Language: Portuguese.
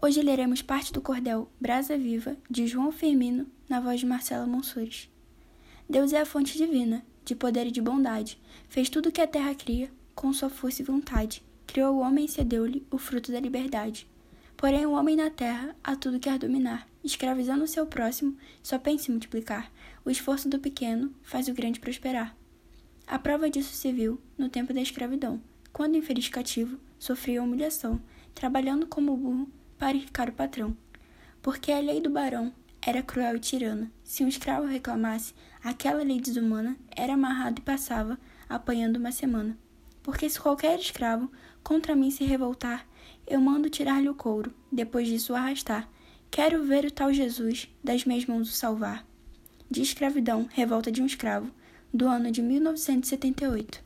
Hoje leremos parte do cordel Brasa Viva, de João Firmino, na voz de Marcela Monsures. Deus é a fonte divina, de poder e de bondade. Fez tudo o que a terra cria, com sua força e vontade. Criou o homem e cedeu-lhe o fruto da liberdade. Porém, o homem na terra a tudo quer dominar, escravizando o seu próximo, só pensa em multiplicar. O esforço do pequeno faz o grande prosperar. A prova disso se viu no tempo da escravidão, quando infeliz cativo sofria humilhação, trabalhando como burro para enricar o patrão. Porque a lei do barão era cruel e tirana. Se um escravo reclamasse, aquela lei desumana era amarrado e passava, apanhando uma semana. Porque se qualquer escravo contra mim se revoltar, eu mando tirar-lhe o couro, depois disso o arrastar. Quero ver o tal Jesus das minhas mãos o salvar. De escravidão, revolta de um escravo, do ano de 1978.